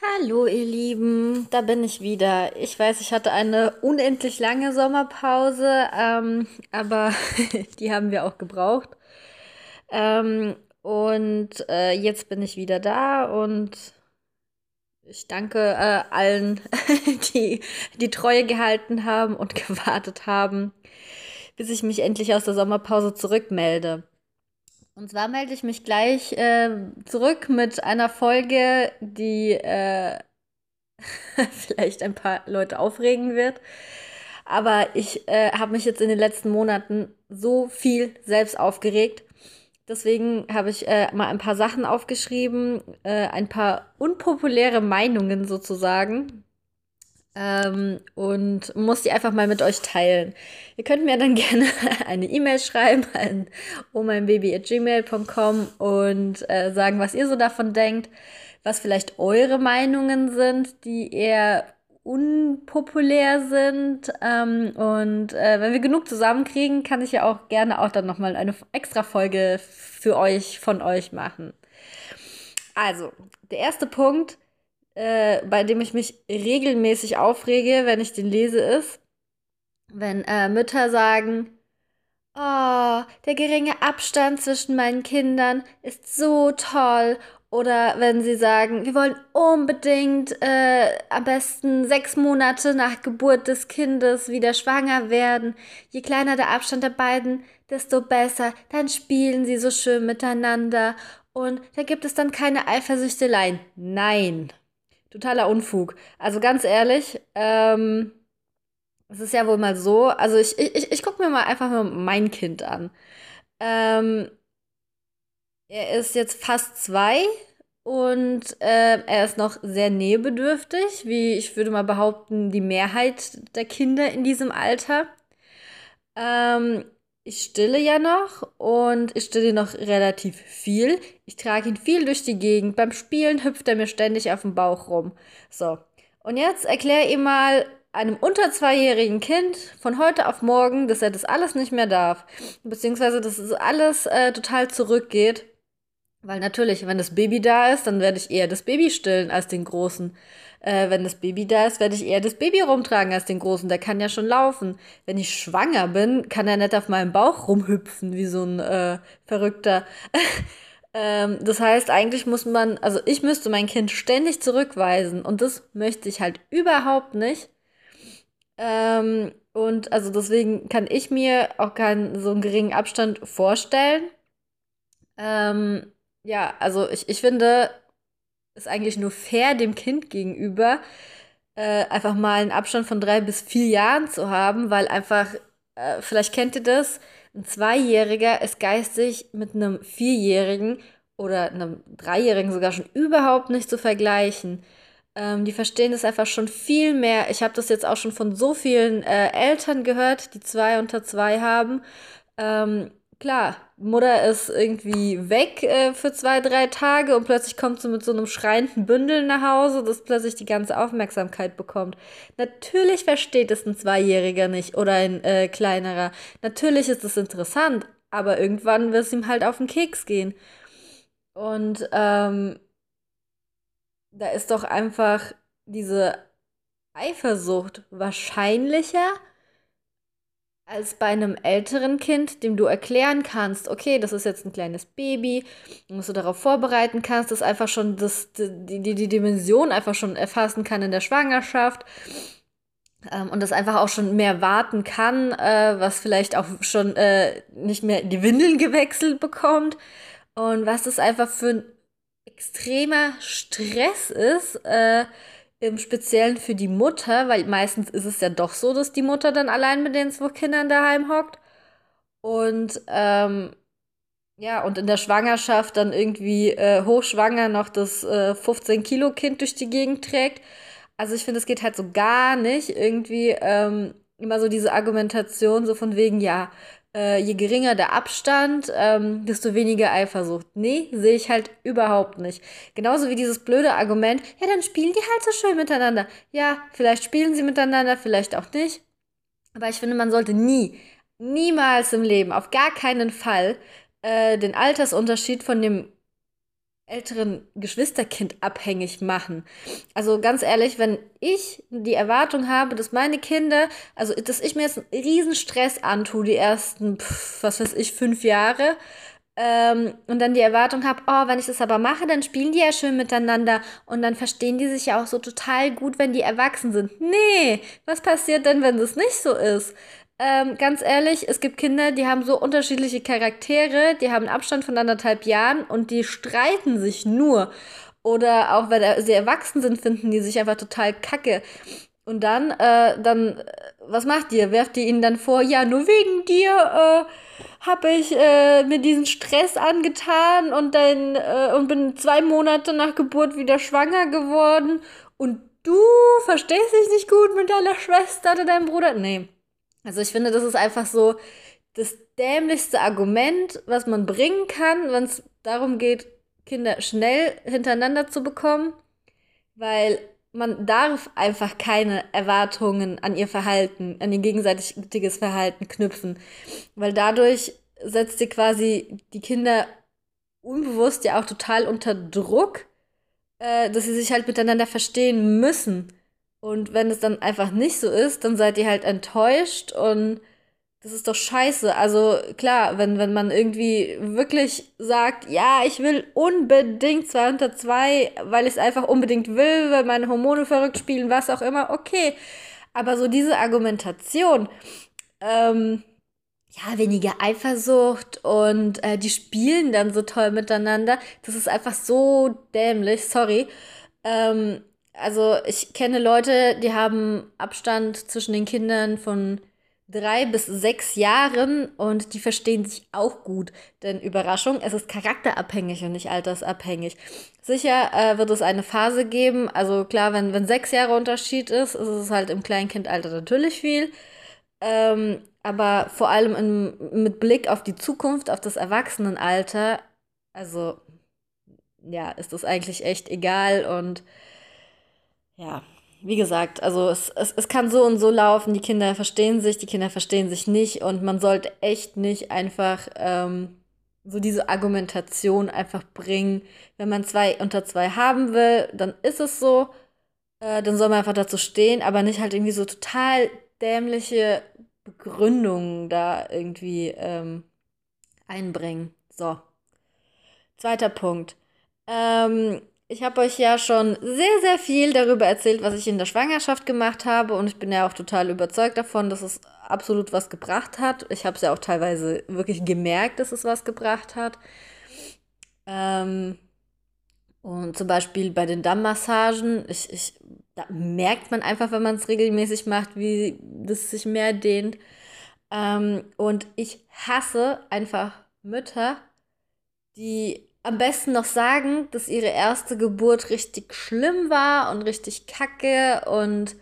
Hallo ihr Lieben, da bin ich wieder. Ich weiß, ich hatte eine unendlich lange Sommerpause, ähm, aber die haben wir auch gebraucht. Ähm, und äh, jetzt bin ich wieder da und ich danke äh, allen, die die Treue gehalten haben und gewartet haben, bis ich mich endlich aus der Sommerpause zurückmelde. Und zwar melde ich mich gleich äh, zurück mit einer Folge, die äh, vielleicht ein paar Leute aufregen wird. Aber ich äh, habe mich jetzt in den letzten Monaten so viel selbst aufgeregt. Deswegen habe ich äh, mal ein paar Sachen aufgeschrieben, äh, ein paar unpopuläre Meinungen sozusagen, ähm, und muss die einfach mal mit euch teilen. Ihr könnt mir dann gerne eine E-Mail schreiben an omeinbaby.gmail.com und äh, sagen, was ihr so davon denkt, was vielleicht eure Meinungen sind, die eher unpopulär sind. Ähm, und äh, wenn wir genug zusammenkriegen, kann ich ja auch gerne auch dann nochmal eine extra Folge für euch, von euch machen. Also, der erste Punkt äh, bei dem ich mich regelmäßig aufrege, wenn ich den lese, ist, wenn äh, Mütter sagen, oh, der geringe Abstand zwischen meinen Kindern ist so toll. Oder wenn sie sagen, wir wollen unbedingt äh, am besten sechs Monate nach Geburt des Kindes wieder schwanger werden. Je kleiner der Abstand der beiden, desto besser. Dann spielen sie so schön miteinander. Und da gibt es dann keine Eifersüchteleien. Nein. Totaler Unfug. Also ganz ehrlich, ähm, es ist ja wohl mal so, also ich, ich, ich gucke mir mal einfach mal mein Kind an. Ähm, er ist jetzt fast zwei und äh, er ist noch sehr nähebedürftig, wie ich würde mal behaupten, die Mehrheit der Kinder in diesem Alter. Ähm, ich stille ja noch und ich stille noch relativ viel. Ich trage ihn viel durch die Gegend. Beim Spielen hüpft er mir ständig auf dem Bauch rum. So. Und jetzt erklär ihm mal einem unter zweijährigen Kind von heute auf morgen, dass er das alles nicht mehr darf. Beziehungsweise, dass es alles äh, total zurückgeht. Weil natürlich, wenn das Baby da ist, dann werde ich eher das Baby stillen als den Großen. Äh, wenn das Baby da ist, werde ich eher das Baby rumtragen als den Großen. Der kann ja schon laufen. Wenn ich schwanger bin, kann er nicht auf meinem Bauch rumhüpfen wie so ein äh, Verrückter. ähm, das heißt, eigentlich muss man, also ich müsste mein Kind ständig zurückweisen und das möchte ich halt überhaupt nicht. Ähm, und also deswegen kann ich mir auch keinen so einen geringen Abstand vorstellen. Ähm, ja, also ich, ich finde, ist eigentlich nur fair dem Kind gegenüber, äh, einfach mal einen Abstand von drei bis vier Jahren zu haben, weil einfach, äh, vielleicht kennt ihr das, ein Zweijähriger ist geistig mit einem Vierjährigen oder einem Dreijährigen sogar schon überhaupt nicht zu vergleichen. Ähm, die verstehen das einfach schon viel mehr. Ich habe das jetzt auch schon von so vielen äh, Eltern gehört, die zwei unter zwei haben. Ähm, Klar, Mutter ist irgendwie weg äh, für zwei, drei Tage und plötzlich kommt sie mit so einem schreienden Bündel nach Hause, das plötzlich die ganze Aufmerksamkeit bekommt. Natürlich versteht es ein Zweijähriger nicht oder ein äh, kleinerer. Natürlich ist es interessant, aber irgendwann wird es ihm halt auf den Keks gehen. Und ähm, da ist doch einfach diese Eifersucht wahrscheinlicher als bei einem älteren Kind, dem du erklären kannst, okay, das ist jetzt ein kleines Baby, dass du darauf vorbereiten kannst, dass einfach schon das, die, die, die Dimension einfach schon erfassen kann in der Schwangerschaft ähm, und das einfach auch schon mehr warten kann, äh, was vielleicht auch schon äh, nicht mehr die Windeln gewechselt bekommt und was das einfach für ein extremer Stress ist, äh, im Speziellen für die Mutter, weil meistens ist es ja doch so, dass die Mutter dann allein mit den zwei Kindern daheim hockt. Und ähm, ja, und in der Schwangerschaft dann irgendwie äh, hochschwanger noch das äh, 15-Kilo-Kind durch die Gegend trägt. Also ich finde, es geht halt so gar nicht irgendwie ähm, immer so diese Argumentation so von wegen, ja, äh, je geringer der Abstand, ähm, desto weniger Eifersucht. Nee, sehe ich halt überhaupt nicht. Genauso wie dieses blöde Argument, ja, dann spielen die halt so schön miteinander. Ja, vielleicht spielen sie miteinander, vielleicht auch nicht. Aber ich finde, man sollte nie, niemals im Leben, auf gar keinen Fall, äh, den Altersunterschied von dem älteren Geschwisterkind abhängig machen. Also ganz ehrlich, wenn ich die Erwartung habe, dass meine Kinder, also dass ich mir jetzt einen riesen Stress antue, die ersten, pf, was weiß ich, fünf Jahre, ähm, und dann die Erwartung habe, oh, wenn ich das aber mache, dann spielen die ja schön miteinander und dann verstehen die sich ja auch so total gut, wenn die erwachsen sind. Nee, was passiert denn, wenn das nicht so ist? Ähm, ganz ehrlich, es gibt Kinder, die haben so unterschiedliche Charaktere, die haben einen Abstand von anderthalb Jahren und die streiten sich nur. Oder auch wenn sie erwachsen sind, finden die sich einfach total kacke. Und dann, äh, dann, äh, was macht ihr? Werft ihr ihnen dann vor, ja, nur wegen dir äh, habe ich äh, mir diesen Stress angetan und dann äh, und bin zwei Monate nach Geburt wieder schwanger geworden und du verstehst dich nicht gut mit deiner Schwester oder deinem Bruder? Nee. Also ich finde, das ist einfach so das dämlichste Argument, was man bringen kann, wenn es darum geht, Kinder schnell hintereinander zu bekommen, weil man darf einfach keine Erwartungen an ihr Verhalten, an ihr gegenseitiges Verhalten knüpfen, weil dadurch setzt sie quasi die Kinder unbewusst ja auch total unter Druck, äh, dass sie sich halt miteinander verstehen müssen. Und wenn es dann einfach nicht so ist, dann seid ihr halt enttäuscht und das ist doch scheiße. Also klar, wenn, wenn man irgendwie wirklich sagt, ja, ich will unbedingt 2 unter 2, weil ich es einfach unbedingt will, weil meine Hormone verrückt spielen, was auch immer, okay. Aber so diese Argumentation, ähm, ja, weniger Eifersucht und äh, die spielen dann so toll miteinander, das ist einfach so dämlich, sorry. Ähm, also ich kenne Leute, die haben Abstand zwischen den Kindern von drei bis sechs Jahren und die verstehen sich auch gut. Denn Überraschung, es ist charakterabhängig und nicht altersabhängig. Sicher äh, wird es eine Phase geben, also klar, wenn, wenn sechs Jahre Unterschied ist, ist es halt im Kleinkindalter natürlich viel. Ähm, aber vor allem in, mit Blick auf die Zukunft, auf das Erwachsenenalter, also ja, ist das eigentlich echt egal und ja, wie gesagt, also es, es, es kann so und so laufen, die Kinder verstehen sich, die Kinder verstehen sich nicht und man sollte echt nicht einfach ähm, so diese Argumentation einfach bringen. Wenn man zwei unter zwei haben will, dann ist es so, äh, dann soll man einfach dazu stehen, aber nicht halt irgendwie so total dämliche Begründungen da irgendwie ähm, einbringen. So. Zweiter Punkt. Ähm, ich habe euch ja schon sehr, sehr viel darüber erzählt, was ich in der Schwangerschaft gemacht habe. Und ich bin ja auch total überzeugt davon, dass es absolut was gebracht hat. Ich habe es ja auch teilweise wirklich gemerkt, dass es was gebracht hat. Ähm, und zum Beispiel bei den Dammmassagen, ich, ich, da merkt man einfach, wenn man es regelmäßig macht, wie das sich mehr dehnt. Ähm, und ich hasse einfach Mütter, die am besten noch sagen, dass ihre erste Geburt richtig schlimm war und richtig kacke und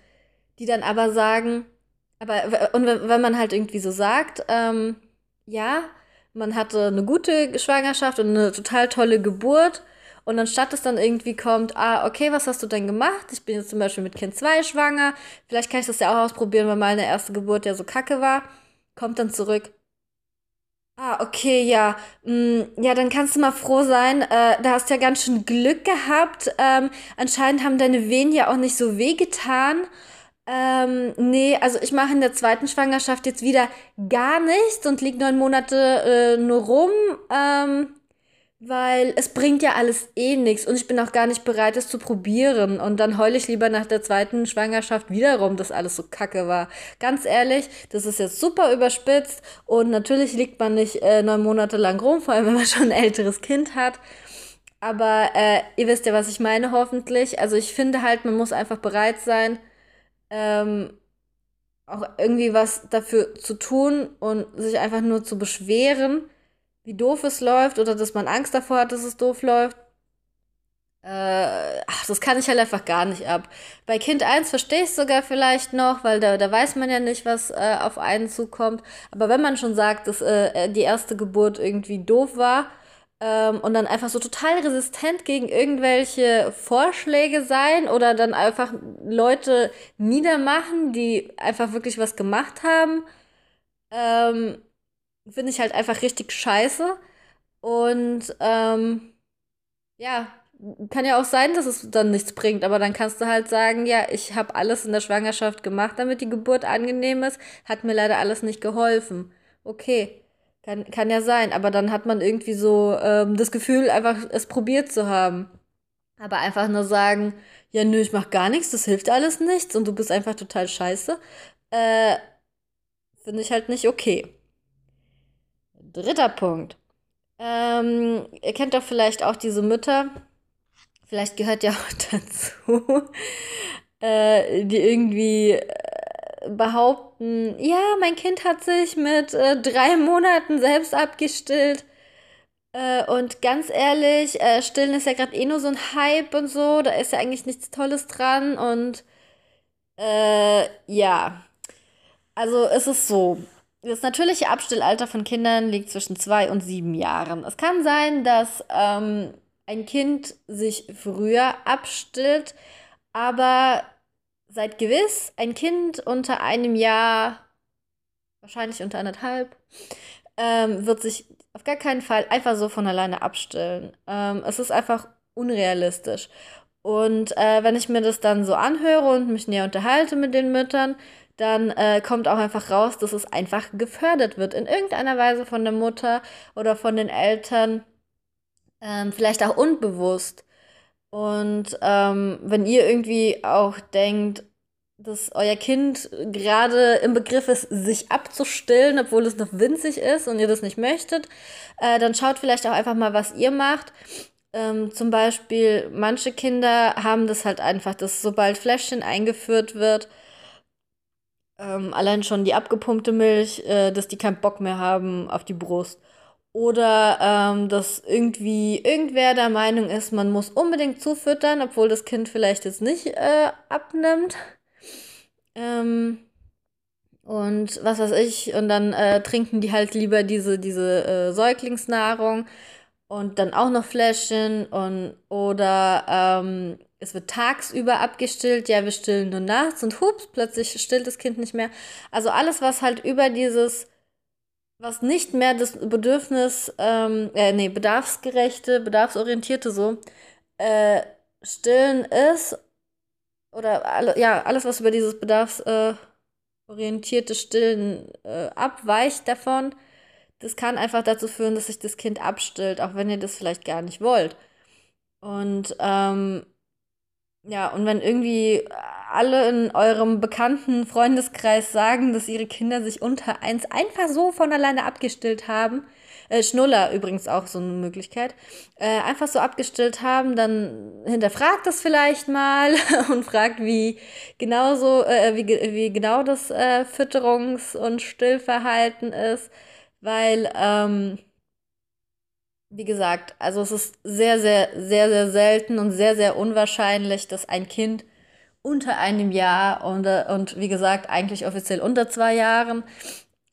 die dann aber sagen, aber und wenn, man halt irgendwie so sagt, ähm, ja, man hatte eine gute Schwangerschaft und eine total tolle Geburt und anstatt es dann irgendwie kommt, ah, okay, was hast du denn gemacht? Ich bin jetzt zum Beispiel mit Kind 2 schwanger, vielleicht kann ich das ja auch ausprobieren, weil meine erste Geburt ja so kacke war, kommt dann zurück, Ah, okay, ja. Mm, ja, dann kannst du mal froh sein. Äh, da hast du ja ganz schön Glück gehabt. Ähm, anscheinend haben deine Wehen ja auch nicht so wehgetan. Ähm, nee, also ich mache in der zweiten Schwangerschaft jetzt wieder gar nichts und lieg neun Monate äh, nur rum. Ähm, weil es bringt ja alles eh nichts und ich bin auch gar nicht bereit, es zu probieren. Und dann heule ich lieber nach der zweiten Schwangerschaft wiederum, dass alles so kacke war. Ganz ehrlich, das ist jetzt super überspitzt und natürlich liegt man nicht äh, neun Monate lang rum, vor allem wenn man schon ein älteres Kind hat. Aber äh, ihr wisst ja, was ich meine, hoffentlich. Also ich finde halt, man muss einfach bereit sein, ähm, auch irgendwie was dafür zu tun und sich einfach nur zu beschweren wie doof es läuft oder dass man Angst davor hat, dass es doof läuft. Äh, ach, das kann ich halt einfach gar nicht ab. Bei Kind 1 verstehe ich es sogar vielleicht noch, weil da, da weiß man ja nicht, was äh, auf einen zukommt. Aber wenn man schon sagt, dass äh, die erste Geburt irgendwie doof war ähm, und dann einfach so total resistent gegen irgendwelche Vorschläge sein oder dann einfach Leute niedermachen, die einfach wirklich was gemacht haben, ähm, finde ich halt einfach richtig scheiße. Und ähm, ja, kann ja auch sein, dass es dann nichts bringt, aber dann kannst du halt sagen, ja, ich habe alles in der Schwangerschaft gemacht, damit die Geburt angenehm ist, hat mir leider alles nicht geholfen. Okay, kann, kann ja sein, aber dann hat man irgendwie so ähm, das Gefühl, einfach es probiert zu haben. Aber einfach nur sagen, ja, nö, ich mach gar nichts, das hilft alles nichts und du bist einfach total scheiße, äh, finde ich halt nicht okay. Dritter Punkt. Ähm, ihr kennt doch vielleicht auch diese Mütter, vielleicht gehört ja auch dazu, äh, die irgendwie äh, behaupten, ja, mein Kind hat sich mit äh, drei Monaten selbst abgestillt. Äh, und ganz ehrlich, äh, Stillen ist ja gerade eh nur so ein Hype und so, da ist ja eigentlich nichts Tolles dran und ja. Also es ist so. Das natürliche Abstillalter von Kindern liegt zwischen zwei und sieben Jahren. Es kann sein, dass ähm, ein Kind sich früher abstillt, aber seid gewiss, ein Kind unter einem Jahr, wahrscheinlich unter anderthalb, ähm, wird sich auf gar keinen Fall einfach so von alleine abstillen. Ähm, es ist einfach unrealistisch. Und äh, wenn ich mir das dann so anhöre und mich näher unterhalte mit den Müttern, dann äh, kommt auch einfach raus, dass es einfach gefördert wird in irgendeiner Weise von der Mutter oder von den Eltern, ähm, vielleicht auch unbewusst. Und ähm, wenn ihr irgendwie auch denkt, dass euer Kind gerade im Begriff ist, sich abzustillen, obwohl es noch winzig ist und ihr das nicht möchtet, äh, dann schaut vielleicht auch einfach mal, was ihr macht. Ähm, zum Beispiel, manche Kinder haben das halt einfach, dass sobald Fläschchen eingeführt wird, ähm, allein schon die abgepumpte Milch, äh, dass die keinen Bock mehr haben auf die Brust. Oder ähm, dass irgendwie irgendwer der Meinung ist, man muss unbedingt zufüttern, obwohl das Kind vielleicht jetzt nicht äh, abnimmt. Ähm, und was weiß ich, und dann äh, trinken die halt lieber diese, diese äh, Säuglingsnahrung und dann auch noch Fläschchen und oder ähm, es wird tagsüber abgestillt, ja, wir stillen nur nachts und hups, plötzlich stillt das Kind nicht mehr. Also alles, was halt über dieses, was nicht mehr das Bedürfnis, ähm, äh, nee, bedarfsgerechte, bedarfsorientierte so, äh, stillen ist oder alle, ja, alles, was über dieses bedarfsorientierte äh, Stillen äh, abweicht davon, das kann einfach dazu führen, dass sich das Kind abstillt, auch wenn ihr das vielleicht gar nicht wollt. Und ähm, ja, und wenn irgendwie alle in eurem bekannten Freundeskreis sagen, dass ihre Kinder sich unter eins einfach so von alleine abgestillt haben, äh, Schnuller übrigens auch so eine Möglichkeit, äh, einfach so abgestillt haben, dann hinterfragt das vielleicht mal und fragt, wie genau so, äh, wie, wie genau das äh, Fütterungs- und Stillverhalten ist, weil, ähm, wie gesagt, also es ist sehr, sehr, sehr, sehr selten und sehr, sehr unwahrscheinlich, dass ein Kind unter einem Jahr und, äh, und wie gesagt, eigentlich offiziell unter zwei Jahren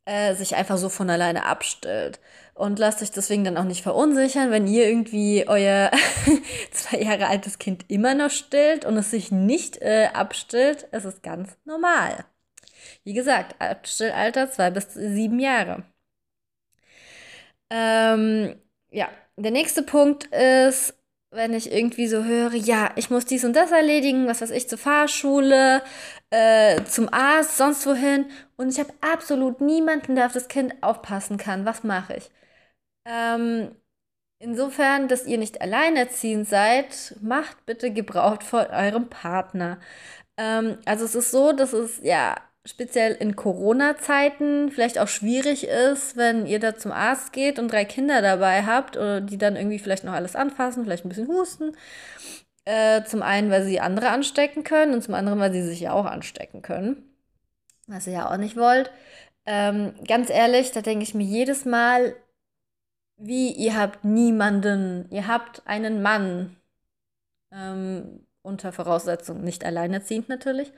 äh, sich einfach so von alleine abstillt. Und lasst euch deswegen dann auch nicht verunsichern, wenn ihr irgendwie euer zwei Jahre altes Kind immer noch stillt und es sich nicht äh, abstillt. Es ist ganz normal. Wie gesagt, Abstillalter zwei bis sieben Jahre. Ähm, ja, der nächste Punkt ist, wenn ich irgendwie so höre, ja, ich muss dies und das erledigen, was weiß ich, zur Fahrschule, äh, zum Arzt, sonst wohin. Und ich habe absolut niemanden, der auf das Kind aufpassen kann. Was mache ich? Ähm, insofern, dass ihr nicht alleinerziehend seid, macht bitte Gebrauch von eurem Partner. Ähm, also es ist so, dass es ja speziell in Corona-Zeiten vielleicht auch schwierig ist, wenn ihr da zum Arzt geht und drei Kinder dabei habt oder die dann irgendwie vielleicht noch alles anfassen, vielleicht ein bisschen husten. Äh, zum einen, weil sie andere anstecken können und zum anderen, weil sie sich ja auch anstecken können. Was ihr ja auch nicht wollt. Ähm, ganz ehrlich, da denke ich mir jedes Mal, wie ihr habt niemanden, ihr habt einen Mann, ähm, unter Voraussetzung nicht alleinerziehend natürlich.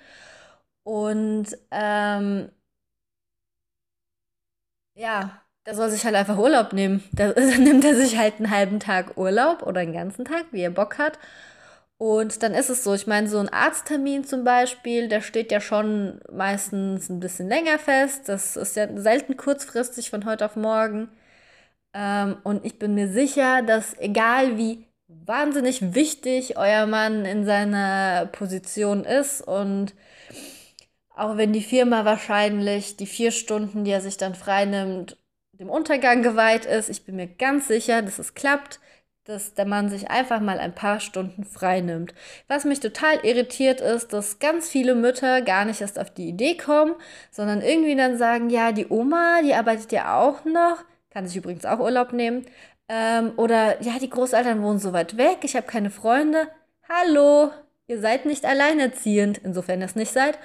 Und ähm, ja, der soll sich halt einfach Urlaub nehmen. Da, nimmt er sich halt einen halben Tag Urlaub oder einen ganzen Tag, wie er Bock hat. Und dann ist es so, ich meine, so ein Arzttermin zum Beispiel, der steht ja schon meistens ein bisschen länger fest. Das ist ja selten kurzfristig von heute auf morgen. Ähm, und ich bin mir sicher, dass egal wie wahnsinnig wichtig euer Mann in seiner Position ist und auch wenn die Firma wahrscheinlich die vier Stunden, die er sich dann freinimmt, dem Untergang geweiht ist, ich bin mir ganz sicher, dass es klappt, dass der Mann sich einfach mal ein paar Stunden freinimmt. Was mich total irritiert ist, dass ganz viele Mütter gar nicht erst auf die Idee kommen, sondern irgendwie dann sagen, ja, die Oma, die arbeitet ja auch noch, kann sich übrigens auch Urlaub nehmen, ähm, oder ja, die Großeltern wohnen so weit weg, ich habe keine Freunde. Hallo, ihr seid nicht alleinerziehend, insofern ihr es nicht seid.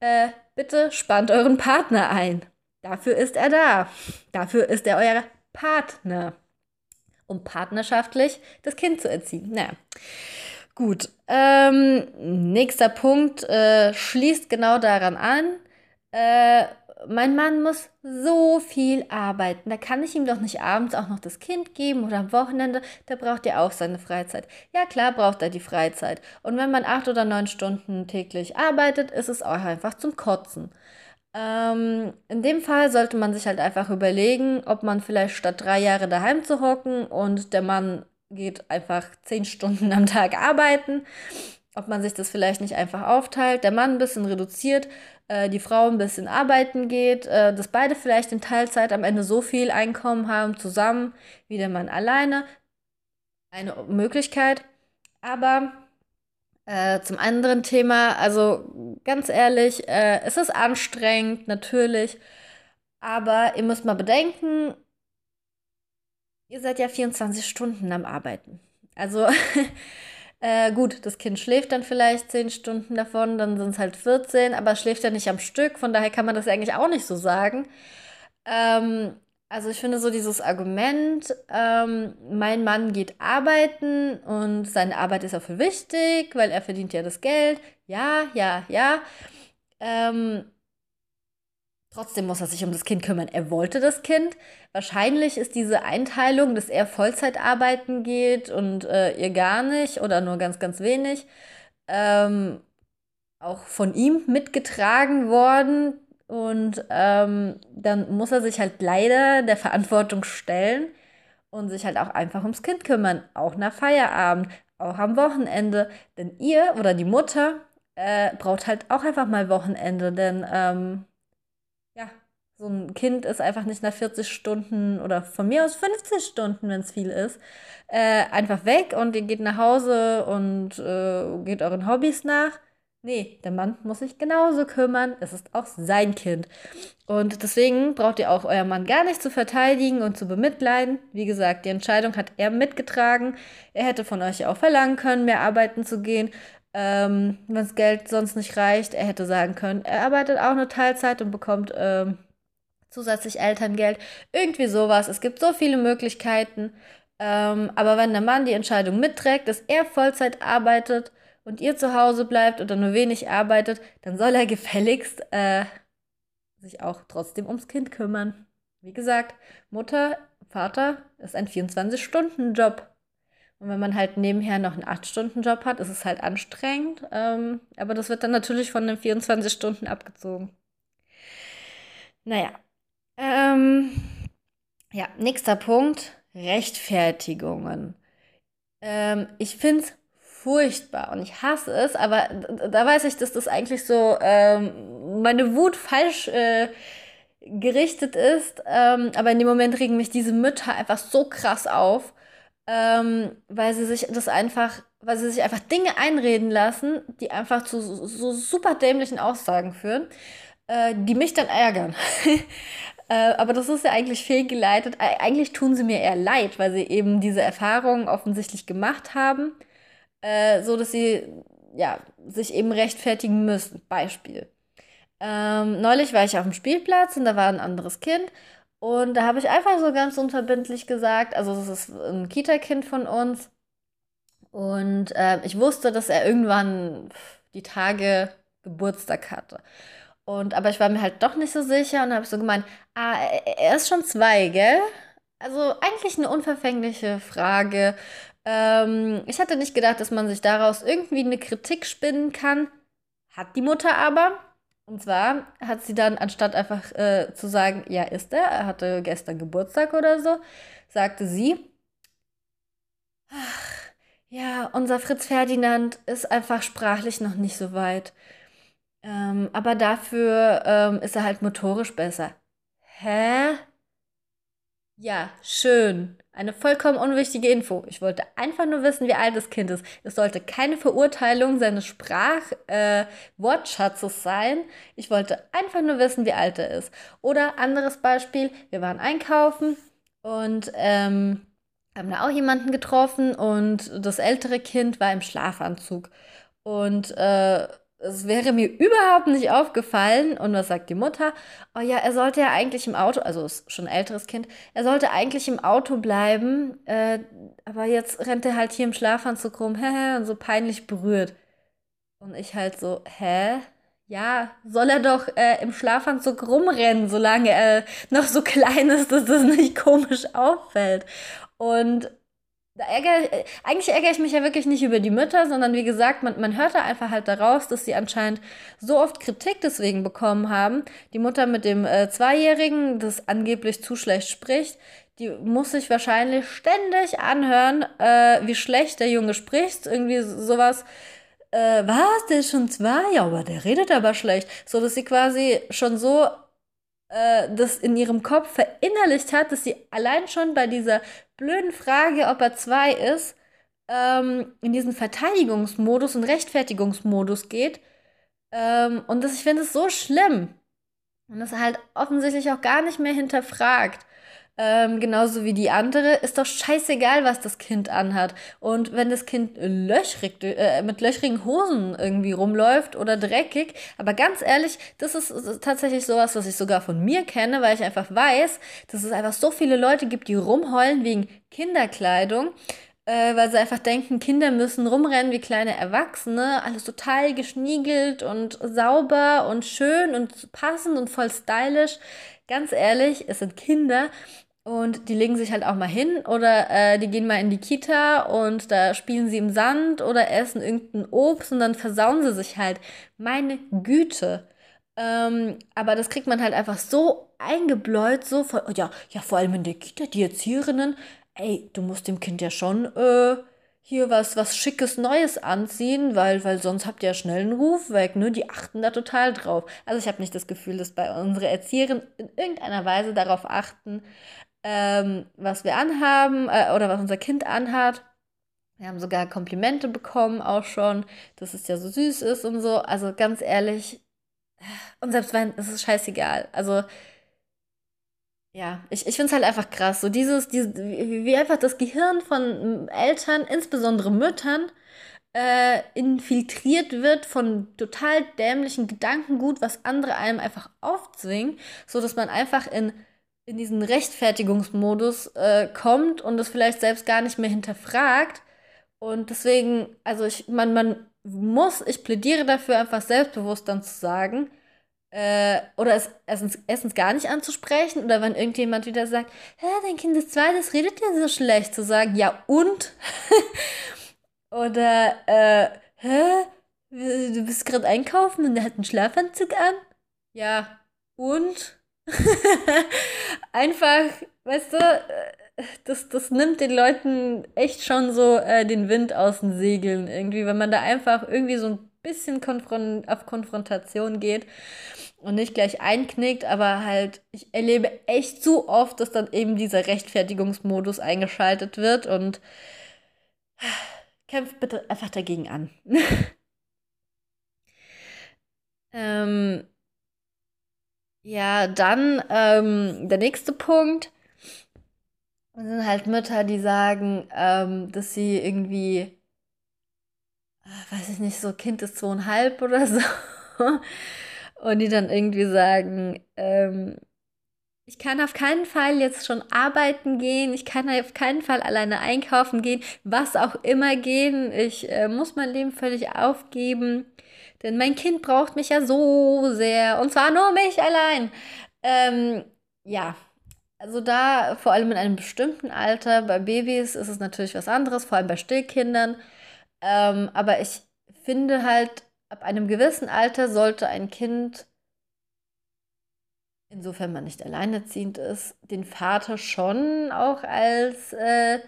Äh, bitte spannt euren Partner ein. Dafür ist er da. Dafür ist er euer Partner. Um partnerschaftlich das Kind zu erziehen. Naja. Gut. Ähm, nächster Punkt äh, schließt genau daran an. Äh, mein Mann muss so viel arbeiten. Da kann ich ihm doch nicht abends auch noch das Kind geben oder am Wochenende. Da braucht er auch seine Freizeit. Ja, klar braucht er die Freizeit. Und wenn man acht oder neun Stunden täglich arbeitet, ist es auch einfach zum Kotzen. Ähm, in dem Fall sollte man sich halt einfach überlegen, ob man vielleicht statt drei Jahre daheim zu hocken und der Mann geht einfach zehn Stunden am Tag arbeiten, ob man sich das vielleicht nicht einfach aufteilt, der Mann ein bisschen reduziert, äh, die Frau ein bisschen arbeiten geht, äh, dass beide vielleicht in Teilzeit am Ende so viel Einkommen haben zusammen wie der Mann alleine. Eine Möglichkeit. Aber äh, zum anderen Thema, also ganz ehrlich, äh, es ist anstrengend, natürlich. Aber ihr müsst mal bedenken, ihr seid ja 24 Stunden am Arbeiten. Also Äh, gut, das Kind schläft dann vielleicht 10 Stunden davon, dann sind es halt 14, aber schläft ja nicht am Stück, von daher kann man das eigentlich auch nicht so sagen. Ähm, also ich finde so dieses Argument, ähm, mein Mann geht arbeiten und seine Arbeit ist auch für wichtig, weil er verdient ja das Geld. Ja, ja, ja. Ähm, Trotzdem muss er sich um das Kind kümmern. Er wollte das Kind. Wahrscheinlich ist diese Einteilung, dass er Vollzeit arbeiten geht und äh, ihr gar nicht oder nur ganz, ganz wenig, ähm, auch von ihm mitgetragen worden. Und ähm, dann muss er sich halt leider der Verantwortung stellen und sich halt auch einfach ums Kind kümmern. Auch nach Feierabend, auch am Wochenende. Denn ihr oder die Mutter äh, braucht halt auch einfach mal Wochenende, denn ähm, so ein Kind ist einfach nicht nach 40 Stunden oder von mir aus 50 Stunden, wenn es viel ist, äh, einfach weg und ihr geht nach Hause und äh, geht euren Hobbys nach. Nee, der Mann muss sich genauso kümmern. Es ist auch sein Kind. Und deswegen braucht ihr auch euer Mann gar nicht zu verteidigen und zu bemitleiden. Wie gesagt, die Entscheidung hat er mitgetragen. Er hätte von euch auch verlangen können, mehr arbeiten zu gehen. Ähm, wenn das Geld sonst nicht reicht, er hätte sagen können, er arbeitet auch eine Teilzeit und bekommt ähm, zusätzlich Elterngeld, irgendwie sowas. Es gibt so viele Möglichkeiten. Ähm, aber wenn der Mann die Entscheidung mitträgt, dass er Vollzeit arbeitet und ihr zu Hause bleibt oder nur wenig arbeitet, dann soll er gefälligst äh, sich auch trotzdem ums Kind kümmern. Wie gesagt, Mutter, Vater ist ein 24-Stunden-Job. Und wenn man halt nebenher noch einen 8-Stunden-Job hat, ist es halt anstrengend. Ähm, aber das wird dann natürlich von den 24 Stunden abgezogen. Naja, ähm, ja, nächster Punkt, Rechtfertigungen. Ähm, ich finde es furchtbar und ich hasse es, aber da weiß ich, dass das eigentlich so ähm, meine Wut falsch äh, gerichtet ist. Ähm, aber in dem Moment regen mich diese Mütter einfach so krass auf, ähm, weil sie sich das einfach, weil sie sich einfach Dinge einreden lassen, die einfach zu so, super dämlichen Aussagen führen, äh, die mich dann ärgern. Äh, aber das ist ja eigentlich fehlgeleitet. Eigentlich tun sie mir eher leid, weil sie eben diese Erfahrungen offensichtlich gemacht haben, äh, so dass sie ja, sich eben rechtfertigen müssen. Beispiel. Ähm, neulich war ich auf dem Spielplatz und da war ein anderes Kind und da habe ich einfach so ganz unverbindlich gesagt, also das ist ein Kita-Kind von uns und äh, ich wusste, dass er irgendwann die Tage Geburtstag hatte. Und, aber ich war mir halt doch nicht so sicher und habe so gemeint, ah, er ist schon zwei, gell? Also eigentlich eine unverfängliche Frage. Ähm, ich hatte nicht gedacht, dass man sich daraus irgendwie eine Kritik spinnen kann. Hat die Mutter aber. Und zwar hat sie dann, anstatt einfach äh, zu sagen, ja, ist er, er hatte gestern Geburtstag oder so, sagte sie, ach, ja, unser Fritz Ferdinand ist einfach sprachlich noch nicht so weit. Ähm, aber dafür ähm, ist er halt motorisch besser. Hä? Ja, schön. Eine vollkommen unwichtige Info. Ich wollte einfach nur wissen, wie alt das Kind ist. Es sollte keine Verurteilung seines Sprachwortschatzes äh, sein. Ich wollte einfach nur wissen, wie alt er ist. Oder anderes Beispiel, wir waren einkaufen und ähm, haben da auch jemanden getroffen und das ältere Kind war im Schlafanzug. Und äh, es wäre mir überhaupt nicht aufgefallen. Und was sagt die Mutter? Oh ja, er sollte ja eigentlich im Auto, also ist schon ein älteres Kind, er sollte eigentlich im Auto bleiben, äh, aber jetzt rennt er halt hier im Schlafanzug rum, hä, und so peinlich berührt. Und ich halt so, hä? Ja, soll er doch äh, im Schlafanzug rumrennen, solange er noch so klein ist, dass das nicht komisch auffällt. Und da ärgere, eigentlich ärgere ich mich ja wirklich nicht über die Mütter, sondern wie gesagt, man, man hört da einfach halt daraus, dass sie anscheinend so oft Kritik deswegen bekommen haben. Die Mutter mit dem äh, Zweijährigen, das angeblich zu schlecht spricht, die muss sich wahrscheinlich ständig anhören, äh, wie schlecht der Junge spricht. Irgendwie sowas. Äh, was? Der ist schon zwei? Ja, aber der redet aber schlecht. So dass sie quasi schon so äh, das in ihrem Kopf verinnerlicht hat, dass sie allein schon bei dieser blöden Frage, ob er zwei ist, ähm, in diesen Verteidigungsmodus und Rechtfertigungsmodus geht. Ähm, und das, ich finde es so schlimm. Und das halt offensichtlich auch gar nicht mehr hinterfragt. Ähm, genauso wie die andere, ist doch scheißegal, was das Kind anhat. Und wenn das Kind löchrig, äh, mit löchrigen Hosen irgendwie rumläuft oder dreckig, aber ganz ehrlich, das ist, tatsächlich sowas, was ich sogar von mir kenne, weil ich einfach weiß, dass es einfach so viele Leute gibt, die rumheulen wegen Kinderkleidung äh, weil sie einfach denken, Kinder müssen rumrennen wie kleine Erwachsene, alles total geschniegelt und sauber und schön und passend und voll stylisch. Ganz ehrlich, es sind Kinder und die legen sich halt auch mal hin oder äh, die gehen mal in die Kita und da spielen sie im Sand oder essen irgendein Obst und dann versauen sie sich halt. Meine Güte. Ähm, aber das kriegt man halt einfach so eingebläut, so voll, ja, ja, vor allem in der Kita, die Erzieherinnen, ey, du musst dem Kind ja schon äh, hier was, was Schickes Neues anziehen, weil, weil sonst habt ihr ja schnell einen Ruf weg, ne? Die achten da total drauf. Also ich habe nicht das Gefühl, dass bei unsere Erzieherinnen in irgendeiner Weise darauf achten, ähm, was wir anhaben äh, oder was unser Kind anhat. Wir haben sogar Komplimente bekommen, auch schon, dass es ja so süß ist und so. Also ganz ehrlich, und selbst wenn, es ist scheißegal. Also, ja, ich, ich finde es halt einfach krass. So dieses, dieses, wie einfach das Gehirn von Eltern, insbesondere Müttern, äh, infiltriert wird von total dämlichen Gedankengut, was andere einem einfach aufzwingen, so dass man einfach in in diesen Rechtfertigungsmodus äh, kommt und es vielleicht selbst gar nicht mehr hinterfragt. Und deswegen, also ich, man, man muss, ich plädiere dafür, einfach selbstbewusst dann zu sagen, äh, oder es erstens, erstens gar nicht anzusprechen, oder wenn irgendjemand wieder sagt, Hä, dein Kind ist zwei, das redet ja so schlecht, zu sagen, ja und? oder, äh, hä? Du bist gerade einkaufen und der hat einen Schlafanzug an? Ja, und? Einfach, weißt du, äh, das, das nimmt den Leuten echt schon so äh, den Wind aus den Segeln irgendwie, wenn man da einfach irgendwie so ein bisschen konfron auf Konfrontation geht und nicht gleich einknickt, aber halt, ich erlebe echt zu oft, dass dann eben dieser Rechtfertigungsmodus eingeschaltet wird und kämpft bitte einfach dagegen an. ähm, ja, dann ähm, der nächste Punkt sind halt Mütter, die sagen, ähm, dass sie irgendwie, äh, weiß ich nicht, so Kind ist zweieinhalb oder so. Und die dann irgendwie sagen, ähm, ich kann auf keinen Fall jetzt schon arbeiten gehen, ich kann auf keinen Fall alleine einkaufen gehen, was auch immer gehen. Ich äh, muss mein Leben völlig aufgeben. Denn mein Kind braucht mich ja so sehr. Und zwar nur mich allein. Ähm, ja, also da vor allem in einem bestimmten Alter, bei Babys ist es natürlich was anderes, vor allem bei Stillkindern. Ähm, aber ich finde halt, ab einem gewissen Alter sollte ein Kind, insofern man nicht alleinerziehend ist, den Vater schon auch als äh,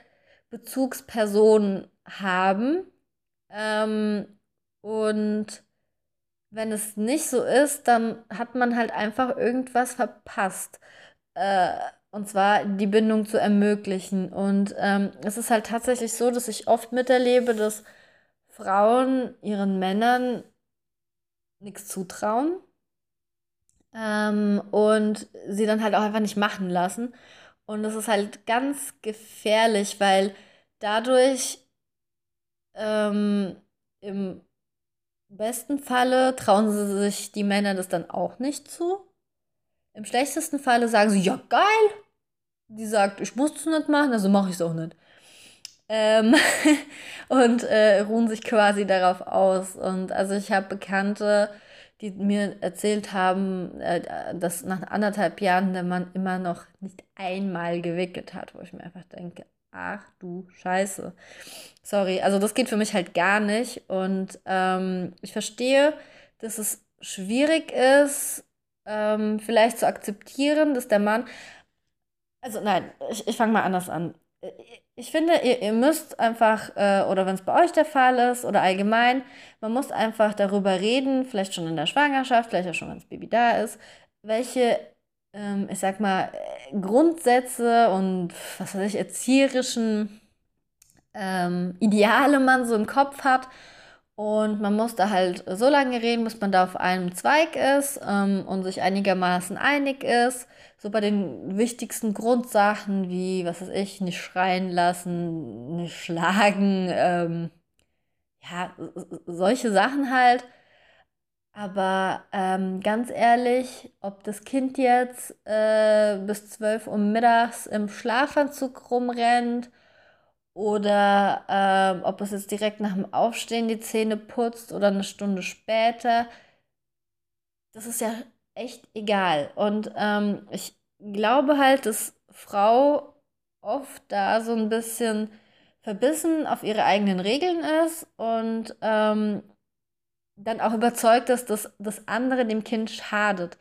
Bezugsperson haben. Ähm, und wenn es nicht so ist, dann hat man halt einfach irgendwas verpasst. Äh, und zwar die Bindung zu ermöglichen. Und ähm, es ist halt tatsächlich so, dass ich oft miterlebe, dass Frauen ihren Männern nichts zutrauen ähm, und sie dann halt auch einfach nicht machen lassen. Und das ist halt ganz gefährlich, weil dadurch ähm, im besten Falle trauen sie sich die Männer das dann auch nicht zu. Im schlechtesten Falle sagen sie, ja geil. Die sagt, ich muss es nicht machen, also mache ich es auch nicht. Ähm und äh, ruhen sich quasi darauf aus. Und also ich habe Bekannte, die mir erzählt haben, äh, dass nach anderthalb Jahren der Mann immer noch nicht einmal gewickelt hat, wo ich mir einfach denke, ach du Scheiße. Sorry, also das geht für mich halt gar nicht. Und ähm, ich verstehe, dass es schwierig ist, ähm, vielleicht zu akzeptieren, dass der Mann. Also nein, ich, ich fange mal anders an. Ich finde, ihr, ihr müsst einfach, äh, oder wenn es bei euch der Fall ist, oder allgemein, man muss einfach darüber reden, vielleicht schon in der Schwangerschaft, vielleicht auch schon, wenn das Baby da ist, welche ähm, ich sag mal, Grundsätze und was weiß ich, erzieherischen ähm, Ideale man so im Kopf hat. Und man muss da halt so lange reden, bis man da auf einem Zweig ist ähm, und sich einigermaßen einig ist. So bei den wichtigsten Grundsachen wie, was weiß ich, nicht schreien lassen, nicht schlagen, ähm, ja, solche Sachen halt. Aber ähm, ganz ehrlich, ob das Kind jetzt äh, bis 12 Uhr mittags im Schlafanzug rumrennt oder äh, ob es jetzt direkt nach dem Aufstehen die Zähne putzt oder eine Stunde später, das ist ja echt egal. Und ähm, ich glaube halt, dass Frau oft da so ein bisschen verbissen auf ihre eigenen Regeln ist und ähm, dann auch überzeugt ist, dass das andere dem Kind schadet.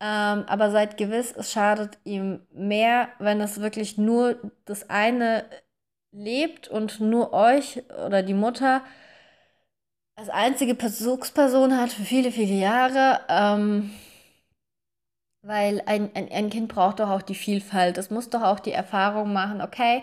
Ähm, aber seid gewiss, es schadet ihm mehr, wenn es wirklich nur das eine lebt und nur euch oder die Mutter als einzige Bezugsperson hat für viele, viele Jahre. Ähm, weil ein, ein, ein Kind braucht doch auch die Vielfalt. Es muss doch auch die Erfahrung machen, okay,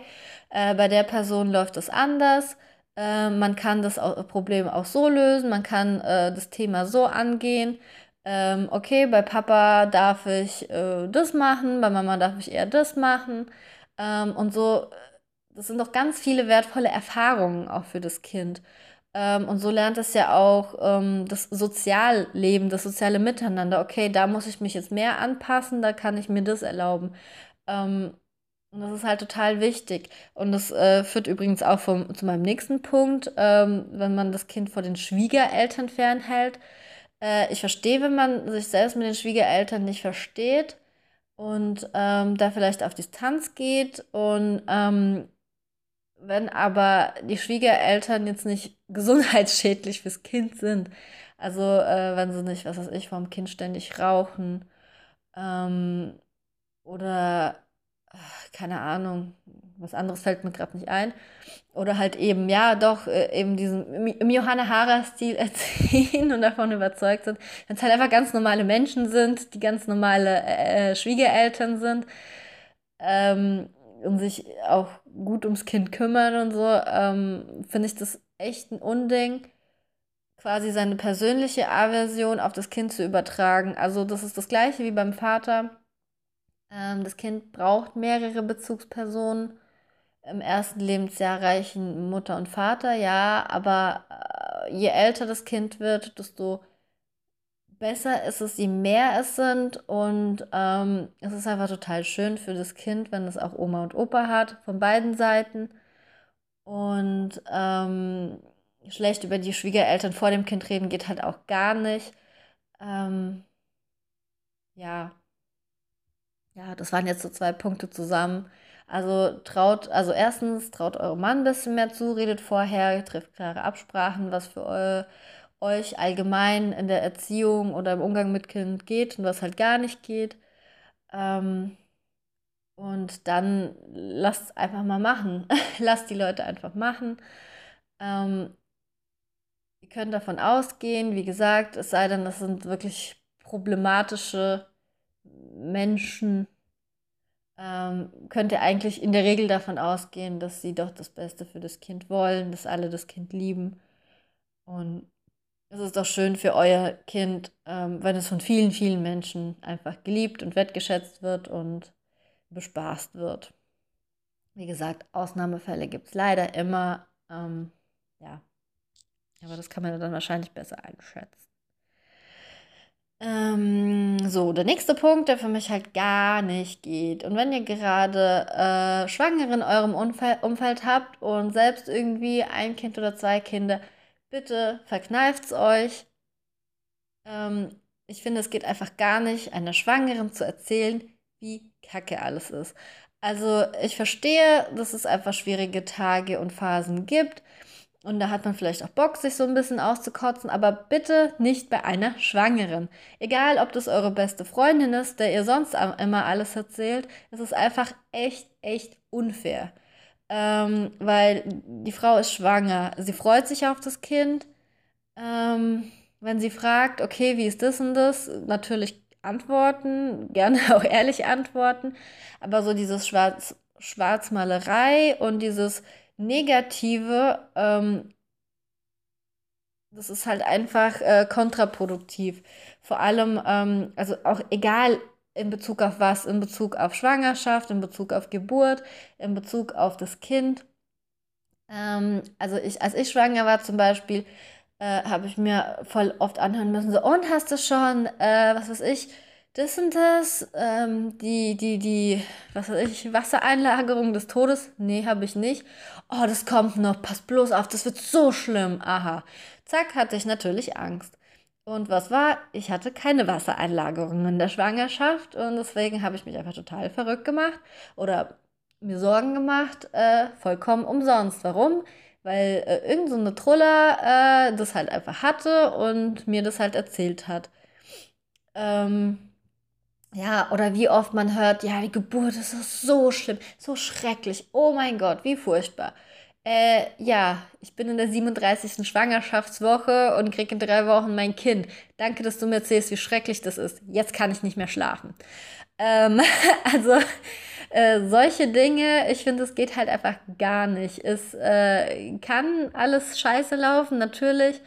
äh, bei der Person läuft es anders äh, man kann das Problem auch so lösen, man kann äh, das Thema so angehen. Ähm, okay, bei Papa darf ich äh, das machen, bei Mama darf ich eher das machen. Ähm, und so, das sind doch ganz viele wertvolle Erfahrungen auch für das Kind. Ähm, und so lernt es ja auch ähm, das Sozialleben, das soziale Miteinander. Okay, da muss ich mich jetzt mehr anpassen, da kann ich mir das erlauben. Ähm, und das ist halt total wichtig. Und das äh, führt übrigens auch vom, zu meinem nächsten Punkt, ähm, wenn man das Kind vor den Schwiegereltern fernhält. Äh, ich verstehe, wenn man sich selbst mit den Schwiegereltern nicht versteht und ähm, da vielleicht auf Distanz geht. Und ähm, wenn aber die Schwiegereltern jetzt nicht gesundheitsschädlich fürs Kind sind, also äh, wenn sie nicht, was weiß ich, vom Kind ständig rauchen ähm, oder keine Ahnung, was anderes fällt mir gerade nicht ein. Oder halt eben, ja, doch, äh, eben diesen im Johanna Hara-Stil erziehen und davon überzeugt sind, wenn es halt einfach ganz normale Menschen sind, die ganz normale äh, Schwiegereltern sind ähm, und sich auch gut ums Kind kümmern und so, ähm, finde ich das echt ein Unding, quasi seine persönliche Aversion auf das Kind zu übertragen. Also das ist das gleiche wie beim Vater das Kind braucht mehrere Bezugspersonen. Im ersten Lebensjahr reichen Mutter und Vater, ja, aber äh, je älter das Kind wird, desto besser ist es, je mehr es sind. Und ähm, es ist einfach total schön für das Kind, wenn es auch Oma und Opa hat, von beiden Seiten. Und ähm, schlecht über die Schwiegereltern vor dem Kind reden geht halt auch gar nicht. Ähm, ja, ja, das waren jetzt so zwei Punkte zusammen. Also traut, also erstens, traut eurem Mann ein bisschen mehr zu, redet vorher, trifft klare Absprachen, was für eu, euch allgemein in der Erziehung oder im Umgang mit Kind geht und was halt gar nicht geht. Ähm, und dann lasst einfach mal machen. lasst die Leute einfach machen. Ähm, ihr könnt davon ausgehen, wie gesagt, es sei denn, das sind wirklich problematische Menschen, ähm, könnt ihr eigentlich in der Regel davon ausgehen, dass sie doch das Beste für das Kind wollen, dass alle das Kind lieben. Und es ist doch schön für euer Kind, ähm, wenn es von vielen, vielen Menschen einfach geliebt und wertgeschätzt wird und bespaßt wird. Wie gesagt, Ausnahmefälle gibt es leider immer. Ähm, ja, aber das kann man dann wahrscheinlich besser einschätzen. Ähm, so, der nächste Punkt, der für mich halt gar nicht geht. Und wenn ihr gerade äh, Schwangere in eurem Umfeld, Umfeld habt und selbst irgendwie ein Kind oder zwei Kinder, bitte verkneift es euch. Ähm, ich finde, es geht einfach gar nicht, einer Schwangeren zu erzählen, wie kacke alles ist. Also ich verstehe, dass es einfach schwierige Tage und Phasen gibt. Und da hat man vielleicht auch Bock, sich so ein bisschen auszukotzen, aber bitte nicht bei einer Schwangeren. Egal, ob das eure beste Freundin ist, der ihr sonst immer alles erzählt, es ist einfach echt, echt unfair. Ähm, weil die Frau ist schwanger, sie freut sich auf das Kind. Ähm, wenn sie fragt, okay, wie ist das und das, natürlich antworten, gerne auch ehrlich antworten, aber so dieses Schwarz, Schwarzmalerei und dieses Negative, ähm, das ist halt einfach äh, kontraproduktiv. Vor allem, ähm, also auch egal in Bezug auf was, in Bezug auf Schwangerschaft, in Bezug auf Geburt, in Bezug auf das Kind. Ähm, also ich, als ich schwanger war zum Beispiel, äh, habe ich mir voll oft anhören müssen, so, und hast du schon, äh, was weiß ich, das sind das, ähm, die, die, die, was weiß ich, Wassereinlagerung des Todes? Nee, habe ich nicht. Oh, das kommt noch, pass bloß auf, das wird so schlimm. Aha. Zack, hatte ich natürlich Angst. Und was war? Ich hatte keine Wassereinlagerung in der Schwangerschaft und deswegen habe ich mich einfach total verrückt gemacht oder mir Sorgen gemacht, äh, vollkommen umsonst. Warum? Weil äh, irgend so eine äh, das halt einfach hatte und mir das halt erzählt hat. Ähm, ja, oder wie oft man hört, ja, die Geburt ist so schlimm, so schrecklich. Oh mein Gott, wie furchtbar. Äh, ja, ich bin in der 37. Schwangerschaftswoche und kriege in drei Wochen mein Kind. Danke, dass du mir erzählst, wie schrecklich das ist. Jetzt kann ich nicht mehr schlafen. Ähm, also, äh, solche Dinge, ich finde, es geht halt einfach gar nicht. Es äh, kann alles scheiße laufen, natürlich,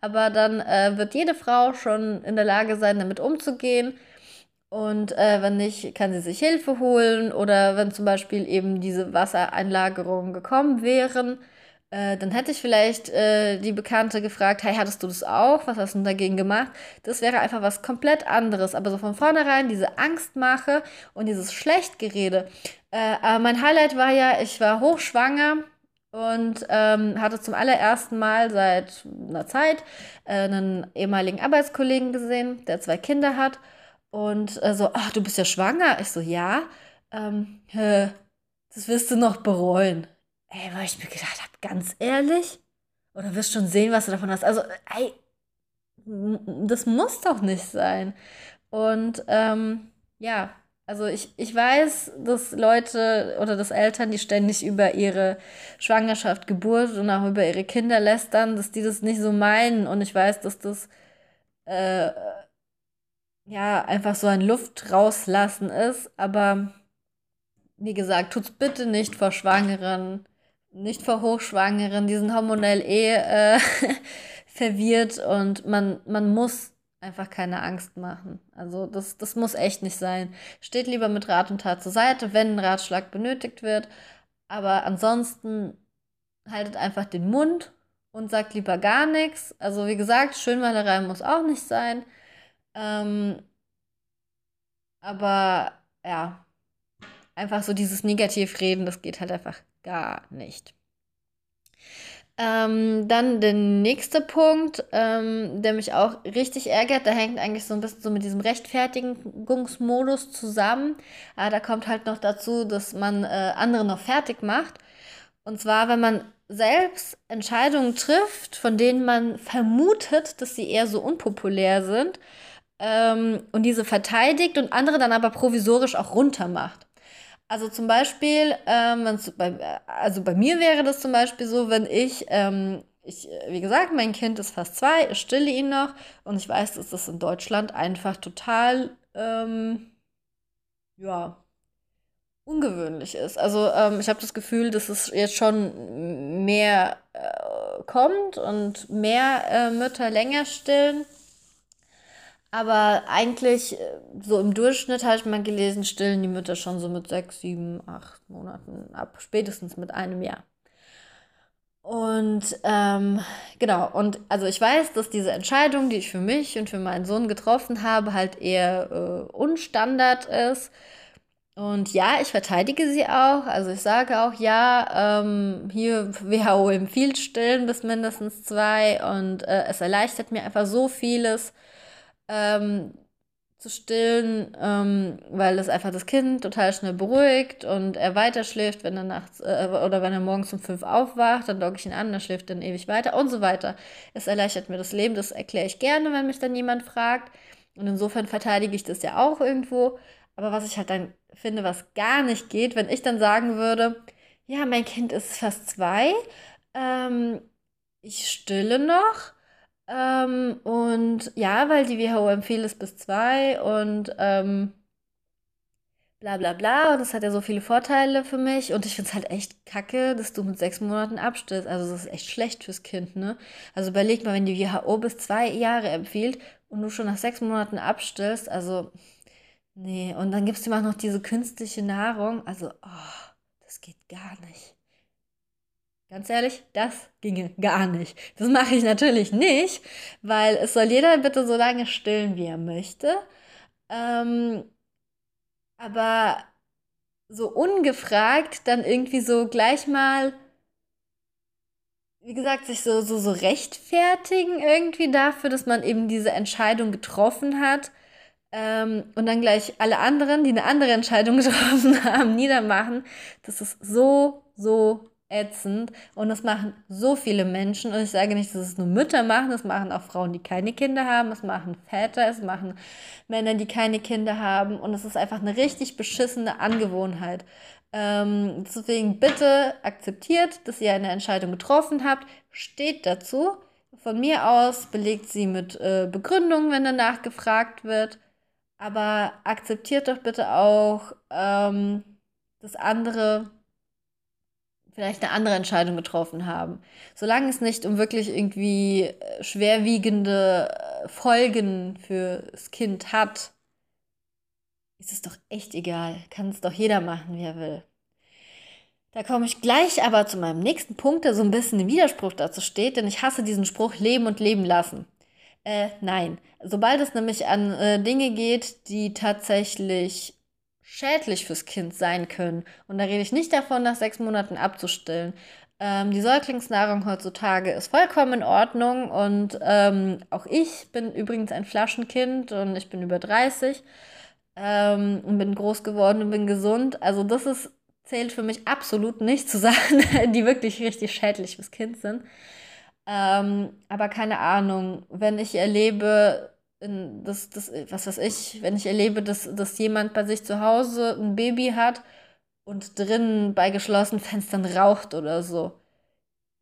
aber dann äh, wird jede Frau schon in der Lage sein, damit umzugehen und äh, wenn nicht, kann sie sich Hilfe holen oder wenn zum Beispiel eben diese Wassereinlagerungen gekommen wären, äh, dann hätte ich vielleicht äh, die Bekannte gefragt, hey, hattest du das auch? Was hast du dagegen gemacht? Das wäre einfach was komplett anderes. Aber so von vornherein diese Angstmache und dieses Schlechtgerede. Äh, aber mein Highlight war ja, ich war hochschwanger und ähm, hatte zum allerersten Mal seit einer Zeit äh, einen ehemaligen Arbeitskollegen gesehen, der zwei Kinder hat. Und äh, so, ach, du bist ja schwanger. Ich so, ja. Ähm, äh, das wirst du noch bereuen. Ey, weil ich mir gedacht habe, ganz ehrlich? Oder wirst schon sehen, was du davon hast. Also, ey, das muss doch nicht sein. Und ähm, ja, also ich, ich weiß, dass Leute oder dass Eltern, die ständig über ihre Schwangerschaft, Geburt und auch über ihre Kinder lästern, dass die das nicht so meinen. Und ich weiß, dass das äh, ja, einfach so ein Luft rauslassen ist. Aber wie gesagt, tut's bitte nicht vor Schwangeren, nicht vor Hochschwangeren, die sind hormonell eh äh, verwirrt und man, man muss einfach keine Angst machen. Also das, das muss echt nicht sein. Steht lieber mit Rat und Tat zur Seite, wenn ein Ratschlag benötigt wird. Aber ansonsten haltet einfach den Mund und sagt lieber gar nichts. Also wie gesagt, Schönmalerei muss auch nicht sein. Ähm, aber ja, einfach so dieses Negativreden, das geht halt einfach gar nicht. Ähm, dann der nächste Punkt, ähm, der mich auch richtig ärgert, der hängt eigentlich so ein bisschen so mit diesem Rechtfertigungsmodus zusammen. Aber da kommt halt noch dazu, dass man äh, andere noch fertig macht. Und zwar, wenn man selbst Entscheidungen trifft, von denen man vermutet, dass sie eher so unpopulär sind, ähm, und diese verteidigt und andere dann aber provisorisch auch runter macht. Also zum Beispiel, ähm, bei, also bei mir wäre das zum Beispiel so, wenn ich, ähm, ich, wie gesagt, mein Kind ist fast zwei, ich stille ihn noch und ich weiß, dass das in Deutschland einfach total, ähm, ja, ungewöhnlich ist. Also ähm, ich habe das Gefühl, dass es jetzt schon mehr äh, kommt und mehr äh, Mütter länger stillen. Aber eigentlich, äh, so im Durchschnitt habe ich mal gelesen, stillen die Mütter schon so mit sechs, sieben, acht Monaten ab, spätestens mit einem Jahr. Und ähm, genau, und also ich weiß, dass diese Entscheidung, die ich für mich und für meinen Sohn getroffen habe, halt eher äh, unstandard ist. Und ja, ich verteidige sie auch. Also ich sage auch, ja, ähm, hier WHO empfiehlt Stillen bis mindestens zwei und äh, es erleichtert mir einfach so vieles ähm, zu stillen, ähm, weil es einfach das Kind total schnell beruhigt und er weiter schläft, wenn er nachts äh, oder wenn er morgens um fünf aufwacht, dann logge ich ihn an, dann schläft dann ewig weiter und so weiter. Es erleichtert mir das Leben, das erkläre ich gerne, wenn mich dann jemand fragt. Und insofern verteidige ich das ja auch irgendwo. Aber was ich halt dann finde, was gar nicht geht, wenn ich dann sagen würde, ja, mein Kind ist fast zwei, ähm, ich stille noch ähm, und ja, weil die WHO empfiehlt es bis zwei und ähm, bla bla bla. Und das hat ja so viele Vorteile für mich. Und ich finde es halt echt kacke, dass du mit sechs Monaten abstillst. Also das ist echt schlecht fürs Kind, ne? Also überleg mal, wenn die WHO bis zwei Jahre empfiehlt und du schon nach sechs Monaten abstillst, also nee. Und dann gibst du ihm auch noch diese künstliche Nahrung. Also, oh, das geht gar nicht. Ganz ehrlich, das ginge gar nicht. Das mache ich natürlich nicht, weil es soll jeder bitte so lange stillen, wie er möchte. Ähm, aber so ungefragt dann irgendwie so gleich mal, wie gesagt, sich so, so, so rechtfertigen irgendwie dafür, dass man eben diese Entscheidung getroffen hat. Ähm, und dann gleich alle anderen, die eine andere Entscheidung getroffen haben, niedermachen. Das ist so, so ätzend. Und das machen so viele Menschen. Und ich sage nicht, dass es nur Mütter machen, das machen auch Frauen, die keine Kinder haben, es machen Väter, es machen Männer, die keine Kinder haben. Und es ist einfach eine richtig beschissene Angewohnheit. Ähm, deswegen bitte akzeptiert, dass ihr eine Entscheidung getroffen habt, steht dazu. Von mir aus belegt sie mit äh, Begründungen, wenn danach gefragt wird, aber akzeptiert doch bitte auch, ähm, dass andere vielleicht eine andere Entscheidung getroffen haben. Solange es nicht um wirklich irgendwie äh, schwerwiegende äh, Folgen fürs Kind hat, ist es doch echt egal. Kann es doch jeder machen, wie er will. Da komme ich gleich aber zu meinem nächsten Punkt, der so ein bisschen im Widerspruch dazu steht, denn ich hasse diesen Spruch leben und leben lassen. Äh, nein. Sobald es nämlich an äh, Dinge geht, die tatsächlich schädlich fürs Kind sein können. Und da rede ich nicht davon, nach sechs Monaten abzustillen. Ähm, die Säuglingsnahrung heutzutage ist vollkommen in Ordnung und ähm, auch ich bin übrigens ein Flaschenkind und ich bin über 30 ähm, und bin groß geworden und bin gesund. Also das ist, zählt für mich absolut nicht zu Sachen, die wirklich richtig schädlich fürs Kind sind. Ähm, aber keine Ahnung, wenn ich erlebe, das, das, was weiß ich, wenn ich erlebe, dass, dass jemand bei sich zu Hause ein Baby hat und drinnen bei geschlossenen Fenstern raucht oder so,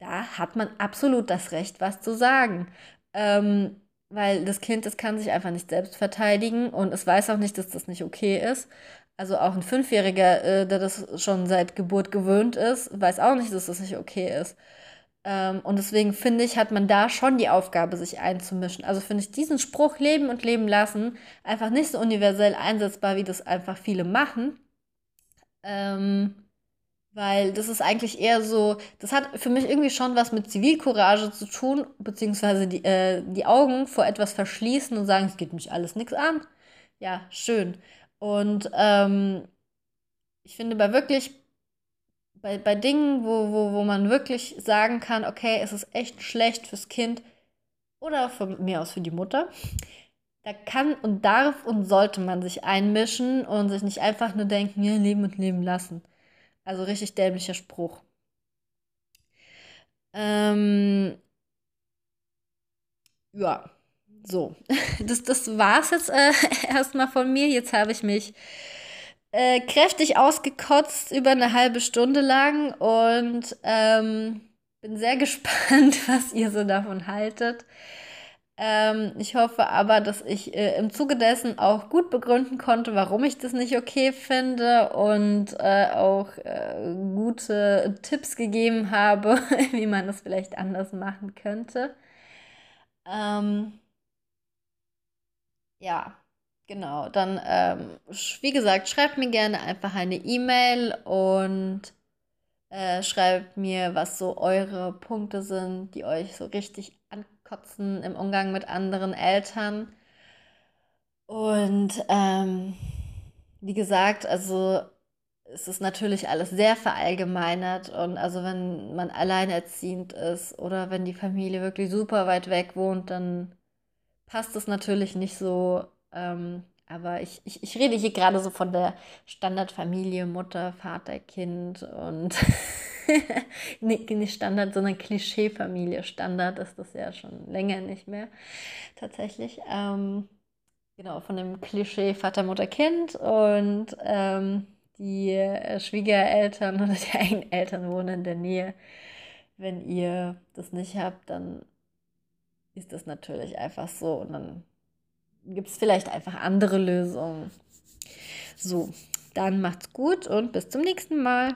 da hat man absolut das Recht, was zu sagen. Ähm, weil das Kind, das kann sich einfach nicht selbst verteidigen und es weiß auch nicht, dass das nicht okay ist. Also auch ein Fünfjähriger, äh, der das schon seit Geburt gewöhnt ist, weiß auch nicht, dass das nicht okay ist. Ähm, und deswegen finde ich, hat man da schon die Aufgabe, sich einzumischen. Also finde ich diesen Spruch Leben und Leben lassen einfach nicht so universell einsetzbar, wie das einfach viele machen. Ähm, weil das ist eigentlich eher so, das hat für mich irgendwie schon was mit Zivilcourage zu tun, beziehungsweise die, äh, die Augen vor etwas verschließen und sagen, es geht mich alles nichts an. Ja, schön. Und ähm, ich finde, bei wirklich bei, bei Dingen, wo, wo, wo man wirklich sagen kann, okay, es ist echt schlecht fürs Kind oder von mir aus für die Mutter, da kann und darf und sollte man sich einmischen und sich nicht einfach nur denken, ja, leben und leben lassen. Also richtig dämlicher Spruch. Ähm, ja, so. Das, das war es jetzt äh, erstmal von mir. Jetzt habe ich mich äh, kräftig ausgekotzt über eine halbe Stunde lang und ähm, bin sehr gespannt, was ihr so davon haltet. Ähm, ich hoffe aber, dass ich äh, im Zuge dessen auch gut begründen konnte, warum ich das nicht okay finde und äh, auch äh, gute Tipps gegeben habe, wie man das vielleicht anders machen könnte. Ähm, ja, genau. Dann, ähm, wie gesagt, schreibt mir gerne einfach eine E-Mail und äh, schreibt mir, was so eure Punkte sind, die euch so richtig ankotzen im Umgang mit anderen Eltern. Und ähm, wie gesagt, also es ist natürlich alles sehr verallgemeinert und also wenn man alleinerziehend ist oder wenn die Familie wirklich super weit weg wohnt, dann passt es natürlich nicht so. Ähm, aber ich, ich, ich rede hier gerade so von der Standardfamilie, Mutter, Vater, Kind und nicht, Standard, sondern Klischeefamilie. Standard ist das ja schon länger nicht mehr tatsächlich. Ähm, genau, von dem Klischee Vater, Mutter, Kind und ähm, die äh, Schwiegereltern oder die eigenen Eltern wohnen in der Nähe. Wenn ihr das nicht habt, dann ist das natürlich einfach so und dann gibt es vielleicht einfach andere Lösungen. So, dann macht's gut und bis zum nächsten Mal.